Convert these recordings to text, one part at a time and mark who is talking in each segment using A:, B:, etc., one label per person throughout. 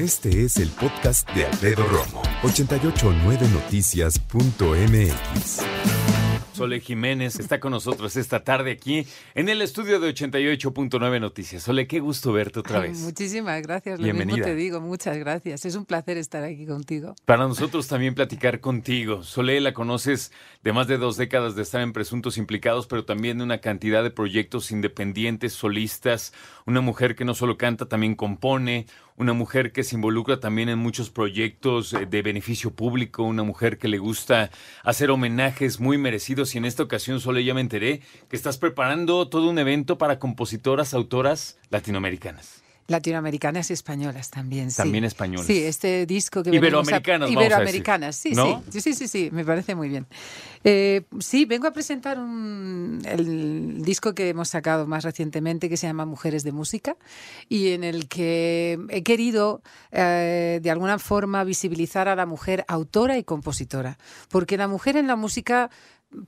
A: Este es el podcast de Alfredo Romo, 889noticias.mx.
B: Sole Jiménez está con nosotros esta tarde aquí en el estudio de 88.9 Noticias. Sole, qué gusto verte otra vez.
C: muchísimas gracias. Lo
B: Bienvenida.
C: mismo te digo, muchas gracias. Es un placer estar aquí contigo.
B: Para nosotros también platicar contigo. Sole, la conoces de más de dos décadas de estar en presuntos implicados, pero también de una cantidad de proyectos independientes, solistas. Una mujer que no solo canta, también compone. Una mujer que se involucra también en muchos proyectos eh, de beneficio público. Una mujer que le gusta hacer homenajes muy merecidos. Y en esta ocasión, Sole, ya me enteré que estás preparando todo un evento para compositoras, autoras latinoamericanas.
C: Latinoamericanas y españolas también, sí.
B: También españolas.
C: Sí, este disco que
B: Iberoamericanas,
C: a... Iberoamericanas, sí,
B: ¿No?
C: sí, sí, sí, sí, me parece muy bien. Eh, sí, vengo a presentar un, el disco que hemos sacado más recientemente que se llama Mujeres de Música y en el que he querido eh, de alguna forma visibilizar a la mujer autora y compositora, porque la mujer en la música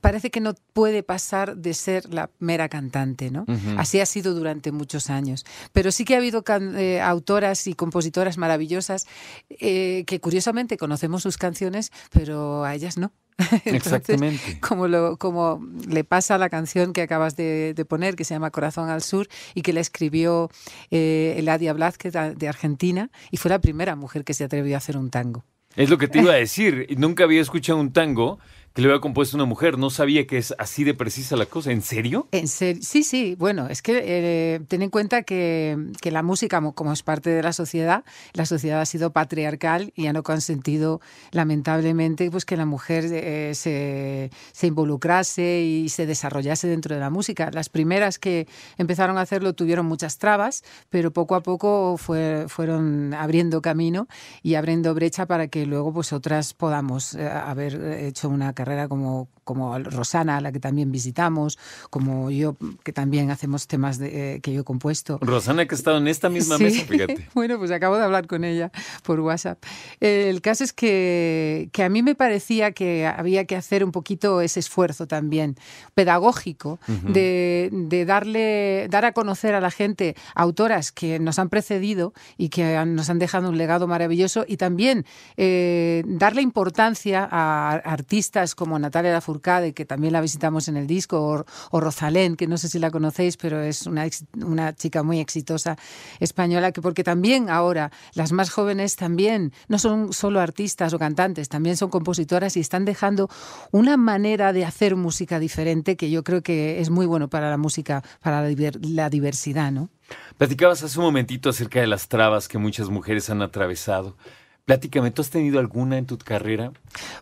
C: parece que no puede pasar de ser la mera cantante, ¿no? Así ha sido durante muchos años. Pero sí que ha habido eh, autoras y compositoras maravillosas eh, que curiosamente conocemos sus canciones, pero a ellas no. Entonces,
B: Exactamente.
C: como, lo, como le pasa a la canción que acabas de, de poner, que se llama Corazón al Sur, y que la escribió eh, Eladia Blázquez de Argentina, y fue la primera mujer que se atrevió a hacer un tango.
B: Es lo que te iba a decir. Nunca había escuchado un tango que le había compuesto una mujer. No sabía que es así de precisa la cosa. ¿En serio?
C: En serio, sí, sí, bueno, es que eh, ten en cuenta que, que la música, como, es parte de la sociedad, la sociedad ha sido patriarcal y ha no consentido, lamentablemente, pues que la mujer eh, se, se involucrase y se desarrollase dentro de la música. Las primeras que empezaron a hacerlo tuvieron muchas trabas, pero poco a poco fue- fueron abriendo camino y abriendo brecha para que luego pues otras podamos eh, haber hecho una carrera como, como Rosana, la que también visitamos, como yo, que también hacemos temas de, eh, que yo he compuesto.
B: Rosana, que ha estado en esta misma
C: Sí.
B: mesa, fíjate.
C: bueno, pues acabo de hablar con ella por WhatsApp. Eh, El caso es que, que a mí me parecía que había que hacer un poquito ese esfuerzo también pedagógico de, de darle, dar a conocer a la gente autoras que nos han precedido y que han- nos han dejado un legado maravilloso y también eh, darle importancia a artistas como Natalia Lafourcade, que también la visitamos en el disco, o, Rosalén, que no sé si la conocéis, pero es una, una chica muy exitosa española, que porque también ahora las más jóvenes también no son solo artistas o cantantes, también son compositoras y están dejando una manera de hacer música diferente que yo creo que es muy bueno para la música, para la, la diversidad, ¿no?
B: Platicabas hace un momentito acerca de las trabas que muchas mujeres han atravesado. Platícame, ¿tú has tenido alguna en tu carrera?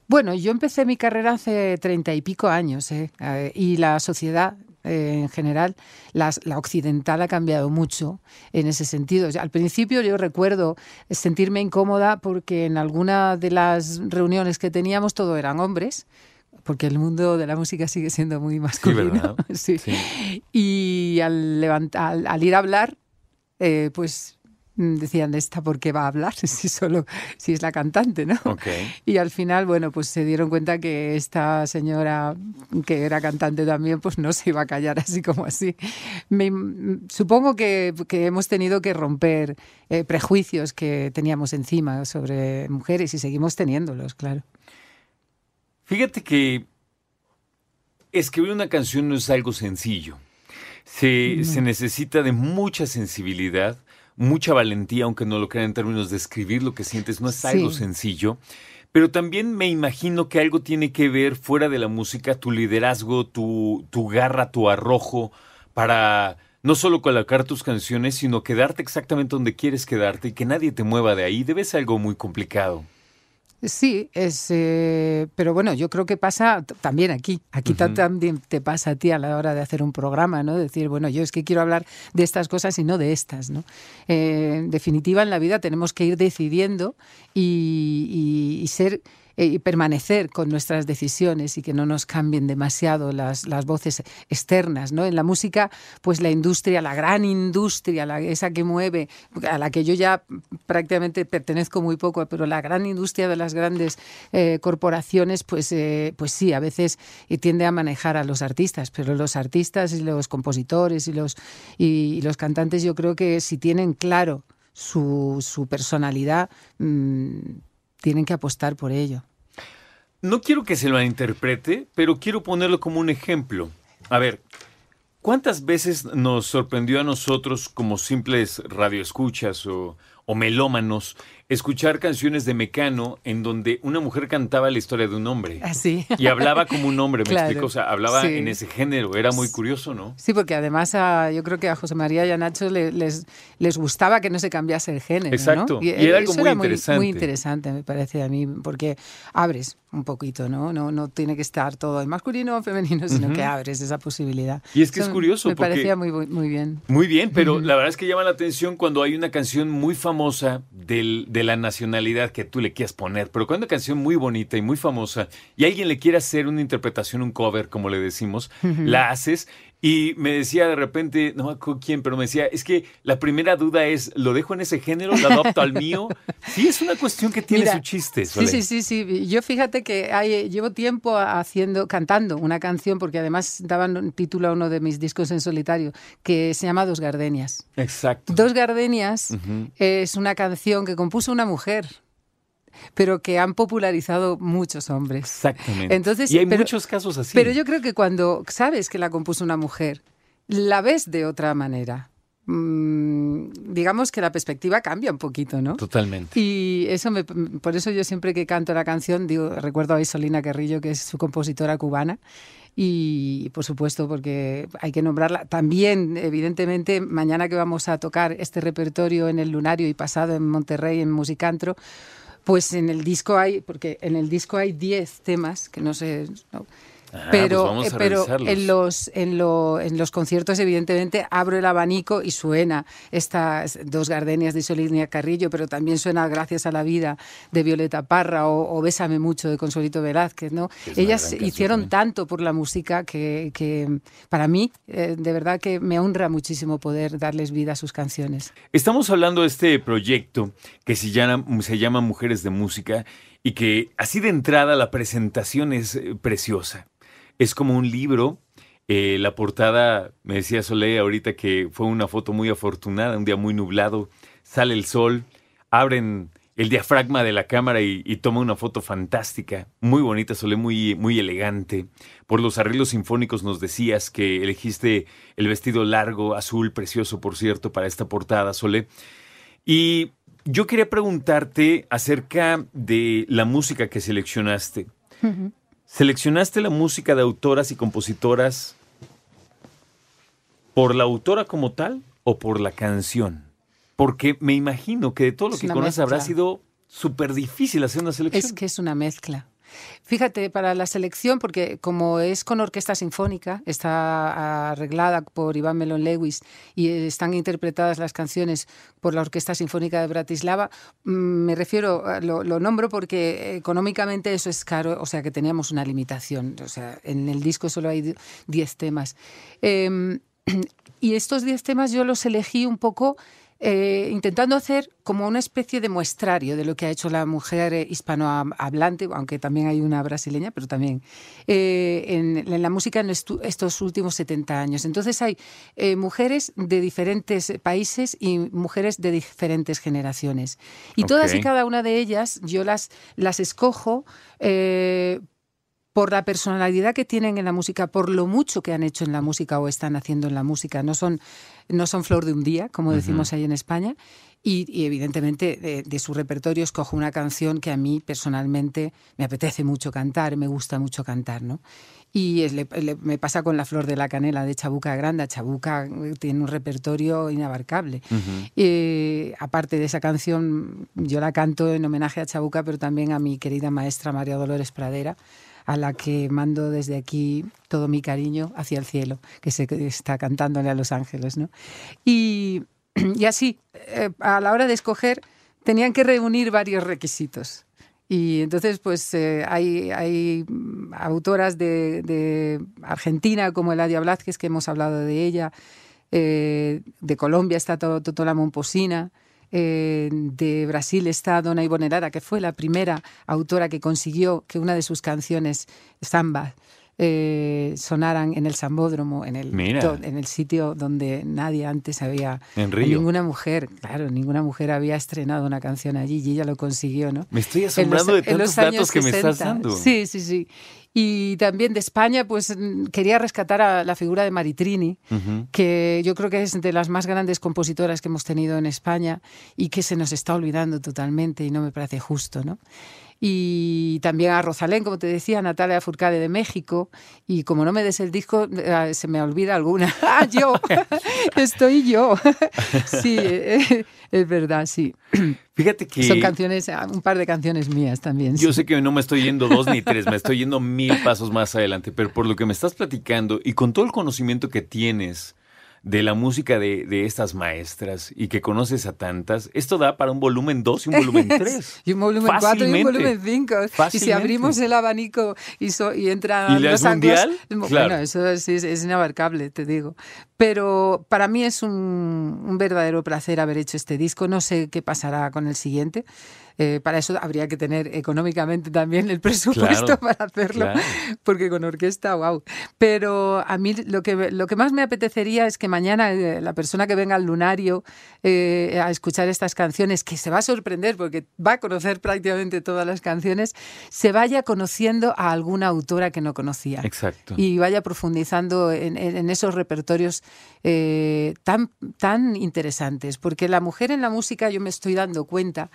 C: Bueno, yo empecé mi carrera hace treinta y pico años ¿eh? Eh, y la sociedad eh, en general, las- la occidental ha cambiado mucho en ese sentido. O sea, Al principio yo recuerdo sentirme incómoda porque en alguna de las reuniones que teníamos todo eran hombres. Porque el mundo de la música sigue siendo muy masculino.
B: ¿verdad?
C: Sí.
B: Sí.
C: Y al, al, al ir a hablar, eh, pues decían, ¿esta por qué va a hablar? Si solo si es la cantante, ¿no?
B: Ok.
C: Y al final, bueno, pues se dieron cuenta que esta señora, que era cantante también, pues no se iba a callar así como así. Me- supongo que, que hemos tenido que romper eh, prejuicios que teníamos encima sobre mujeres y seguimos teniéndolos, claro.
B: Fíjate que escribir una canción no es algo sencillo. Se, se necesita de mucha sensibilidad, mucha valentía, aunque no lo crean en términos de escribir lo que sientes, no es
C: Sí.
B: algo sencillo. Pero también me imagino que algo tiene que ver fuera de la música, tu liderazgo, tu, tu garra, tu arrojo, para no solo colocar tus canciones, sino quedarte exactamente donde quieres quedarte y que nadie te mueva de ahí. Debe ser algo muy complicado.
C: Sí, es, eh, pero bueno, yo creo que pasa también aquí. Aquí también te pasa a ti a la hora de hacer un programa, ¿no? Decir, bueno, yo es que quiero hablar de estas cosas y no de estas, ¿no? Eh, en definitiva, en la vida tenemos que ir decidiendo y, y- y ser y permanecer con nuestras decisiones y que no nos cambien demasiado las, las voces externas, ¿no? En la música, pues la industria, la gran industria, esa que mueve, a la que yo ya prácticamente pertenezco muy poco, pero la gran industria de las grandes eh, corporaciones, pues, eh, pues sí, a veces eh, tiende a manejar a los artistas, pero los artistas y los compositores y los, y los cantantes yo creo que si tienen claro su, su personalidad, mm, tienen que apostar por ello.
B: No quiero que se lo interprete, pero quiero ponerlo como un ejemplo. A ver, ¿cuántas veces nos sorprendió a nosotros como simples radioescuchas o, o melómanos escuchar canciones de Mecano en donde una mujer cantaba la historia de un hombre.
C: Así.
B: Y hablaba como un hombre, me
C: Claro.
B: explico. O sea, hablaba
C: Sí.
B: en ese género. Era muy curioso, ¿no?
C: Sí, porque además a- yo creo que a José María y a Nacho le- les, les gustaba que no se cambiase el género. ¿no?
B: Exacto. Y era algo muy
C: muy,
B: interesante.
C: muy interesante, me parece a mí, porque abres un poquito, ¿no? No, no tiene que estar todo en masculino o femenino, sino que abres esa posibilidad.
B: Y es que es curioso,
C: Me
B: porque-
C: parecía muy, muy bien.
B: Muy bien, pero la verdad es que llama la atención cuando hay una canción muy famosa del- de la nacionalidad que tú le quieras poner, pero cuando una canción muy bonita y muy famosa y alguien le quiere hacer una interpretación, un cover, como le decimos, la haces y me decía de repente, no me acuerdo quién, pero me decía, es que la primera duda es, ¿lo dejo en ese género? ¿Lo adopto al mío? Sí, es una cuestión que tiene
C: Mira,
B: su chiste.
C: Sí,
B: Sole.
C: sí, sí, sí. Yo fíjate que hay- llevo tiempo haciendo, cantando una canción, porque además daban título a uno de mis discos en solitario, que se llama Dos Gardenias.
B: Exacto.
C: Dos Gardenias
B: Ujú.
C: es una canción que compuso una mujer, pero que han popularizado muchos hombres.
B: Exactamente.
C: Entonces,
B: y hay
C: pero-
B: muchos casos así.
C: Pero yo creo que cuando sabes que la compuso una mujer, la ves de otra manera. Mm, digamos que la perspectiva cambia un poquito, ¿no?
B: Totalmente.
C: Y eso me, por eso yo siempre que canto la canción digo, recuerdo a Isolina Carrillo, que es su compositora cubana, y por supuesto porque hay que nombrarla. También, evidentemente, mañana que vamos a tocar este repertorio en el Lunario y pasado en Monterrey, en Musicantro, pues en el disco hay, porque en el disco hay 10 temas, que no sé, no,
B: Ah,
C: pero,
B: pues vamos a
C: eh, pero en los en, lo- en los conciertos evidentemente abro el abanico y suena estas dos gardenias de Solina Carrillo pero también suena Gracias a la vida de Violeta Parra o, o Bésame mucho de Consuelito Velázquez no
B: Es
C: ellas
B: canción
C: hicieron tanto por la música que, que para mí eh, de verdad que me honra muchísimo poder darles vida a sus canciones.
B: Estamos hablando de este proyecto que se llama, se llama Mujeres de Música y que así de entrada la presentación es eh, preciosa. Es como un libro. eh, la portada, me decía Soleil ahorita que fue una foto muy afortunada, un día muy nublado, sale el sol, abren el diafragma de la cámara y, y toma una foto fantástica, muy bonita, Soleil, muy, muy elegante. Por los arreglos sinfónicos nos decías que elegiste el vestido largo, azul, precioso, por cierto, para esta portada, Sole. Y yo quería preguntarte acerca de la música que seleccionaste. ¿Seleccionaste la música de autoras y compositoras por la autora como tal o por la canción? Porque me imagino que de todo lo
C: Es
B: que conoces habrá sido súper difícil hacer una selección.
C: Es que es una mezcla. Fíjate, para la selección, porque como es con orquesta sinfónica, está arreglada por Iván Melon Lewis y están interpretadas las canciones por la Orquesta Sinfónica de Bratislava, mm, me refiero, lo nombro porque económicamente eso es caro, o sea que teníamos una limitación. O sea, en el disco solo hay 10 temas. Em, y estos 10 temas yo los elegí un poco eh, intentando hacer como una especie de muestrario de lo que ha hecho la mujer eh, hispanohablante, aunque también hay una brasileña, pero también eh, en, en la música en estos últimos 70 años. Entonces hay eh, mujeres de diferentes países y mujeres de diferentes generaciones. Y todas y cada una de ellas yo las, las escojo por la personalidad que tienen en la música, por lo mucho que han hecho en la música o están haciendo en la música. No son, no son flor de un día, como decimos ahí en España. Y, y evidentemente de, de su repertorio escojo una canción que a mí personalmente me apetece mucho cantar, me gusta mucho cantar, ¿no? Y es- le- le- me pasa con La Flor de la Canela de Chabuca Granda. Chabuca eh, tiene un repertorio inabarcable. Eh, aparte de esa canción, yo la canto en homenaje a Chabuca, pero también a mi querida maestra María Dolores Pradera, a la que mando desde aquí todo mi cariño hacia el cielo, que se está cantándole a Los Ángeles. ¿no? Y, y así, eh, a la hora de escoger, tenían que reunir varios requisitos. Y entonces, pues eh, hay, hay mm, autoras de, Argentina como Eladia Blázquez, que hemos hablado de ella, eh, de Colombia está To- Totola Momposina, de Brasil está Dona Ivonne Lara, que fue la primera autora que consiguió que una de sus canciones, Samba, eh, sonaran en el Sambódromo, en el, en el sitio donde nadie antes había...
B: En Río.
C: Ninguna mujer, claro, ninguna mujer había estrenado una canción allí y ella lo consiguió, ¿no?
B: Me estoy
C: En los-
B: asombrando de tantos datos que me estás
C: 60.
B: dando.
C: Sí, sí, sí. Y también de España, pues mm, quería rescatar a la figura de Maritrini,
B: Ujú.
C: que yo creo que es de las más grandes compositoras que hemos tenido en España y que se nos está olvidando totalmente y no me parece justo, ¿no? Y también a Rosalén, como te decía, Natalia Furcade de México. Y como no me des el disco, eh, se me olvida alguna. ¡Ah, yo! Estoy yo. sí, eh, es verdad, sí.
B: Fíjate que
C: Son canciones, ah, un par de canciones mías también.
B: yo
C: sí.
B: sé que no me estoy yendo dos ni tres, me estoy yendo mil pasos más adelante, pero por lo que me estás platicando y con todo el conocimiento que tienes de la música de, de estas maestras y que conoces a tantas, esto da para un volumen 2 y un volumen 3.
C: Y un volumen 4 y un volumen 5. Y si abrimos el abanico y, so- y entran
B: ¿Y la
C: los
B: mundial?
C: anglos,
B: Claro.
C: bueno, eso es, es- es inabarcable, te digo. Pero para mí es un, un verdadero placer haber hecho este disco. No sé qué pasará con el siguiente. Eh, para eso habría que tener económicamente también el presupuesto
B: Claro,
C: para hacerlo,
B: claro.
C: porque con orquesta, wow. Pero a mí lo que, lo que más me apetecería es que mañana eh, la persona que venga al lunario eh, a escuchar estas canciones, que se va a sorprender porque va a conocer prácticamente todas las canciones, se vaya conociendo a alguna autora que no conocía
B: Exacto.
C: y vaya profundizando en, en- en esos repertorios eh, tan, tan interesantes. Porque la mujer en la música, yo me estoy dando cuenta,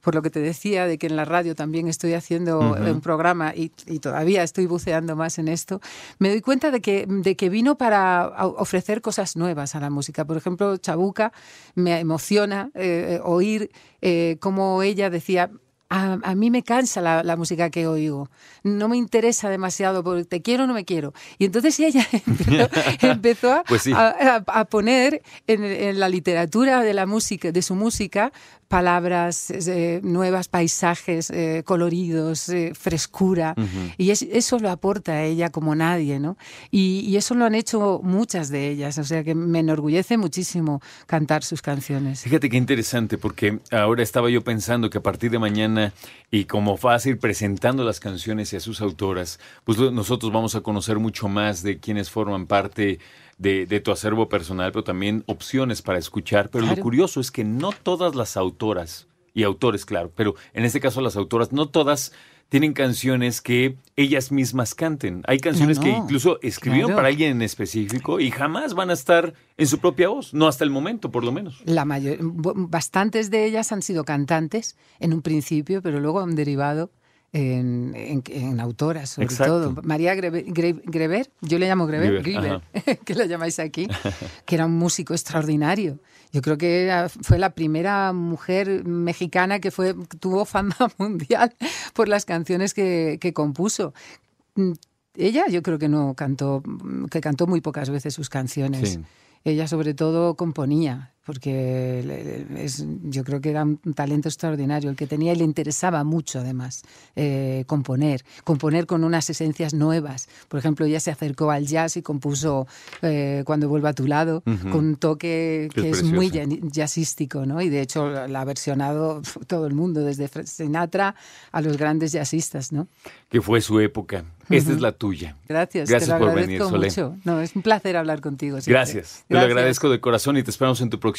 C: por lo que te decía, de que en la radio también estoy haciendo un programa y, y todavía estoy buceando más en esto, me doy cuenta de que, de que vino para ofrecer cosas nuevas a la música. Por ejemplo, Chabuca me emociona eh, oír eh, cómo ella decía, a, a mí me cansa la, la música que oigo. No me interesa demasiado porque te quiero o no me quiero. Y entonces ella empezó, empezó a,
B: Pues sí.
C: a- a- a poner en, en la literatura de la música, de su música, palabras eh, nuevas, paisajes eh, coloridos, eh, frescura. Y es- eso lo aporta a ella como nadie, ¿no? Y, y eso lo han hecho muchas de ellas. O sea que me enorgullece muchísimo cantar sus canciones.
B: Fíjate qué interesante, porque ahora estaba yo pensando que a partir de mañana, y como vas a ir presentando las canciones y a sus autoras, pues nosotros vamos a conocer mucho más de quienes forman parte de, de tu acervo personal, pero también opciones para escuchar. Pero lo curioso es que no todas las autoras, y autores, claro, pero en este caso las autoras, no todas tienen canciones que ellas mismas canten. Hay canciones
C: No,
B: que incluso escribieron
C: claro.
B: para alguien en específico y jamás van a estar en su propia voz, no hasta el momento, por lo menos.
C: La mayor, bastantes de ellas han sido cantantes en un principio, pero luego han derivado en, en- en autoras, sobre
B: Exacto.
C: todo. María Greve- Gre- Grever, yo le llamo Grever, que lo llamáis aquí, que era un músico extraordinario. Yo creo que era- fue la primera mujer mexicana que fue tuvo fama mundial por las canciones que, que compuso. Mm, Ella yo creo que no cantó, que cantó muy pocas veces sus canciones.
B: Sí.
C: Ella sobre todo componía, porque es, yo creo que era un talento extraordinario el que tenía y le interesaba mucho además eh, componer, componer con unas esencias nuevas. Por ejemplo, ella se acercó al jazz y compuso eh, Cuando vuelva a tu lado,
B: Ujú.
C: con un toque
B: Que es
C: muy jazzístico, ¿no? Y de hecho la ha versionado todo el mundo, desde Sinatra a los grandes jazzistas, ¿no?
B: que fue su época. Esta es la tuya.
C: Gracias,
B: Gracias
C: te lo
B: por venir, Solé.
C: mucho. No, es un placer hablar contigo. siempre.
B: Gracias. Te lo agradezco de corazón y te esperamos en tu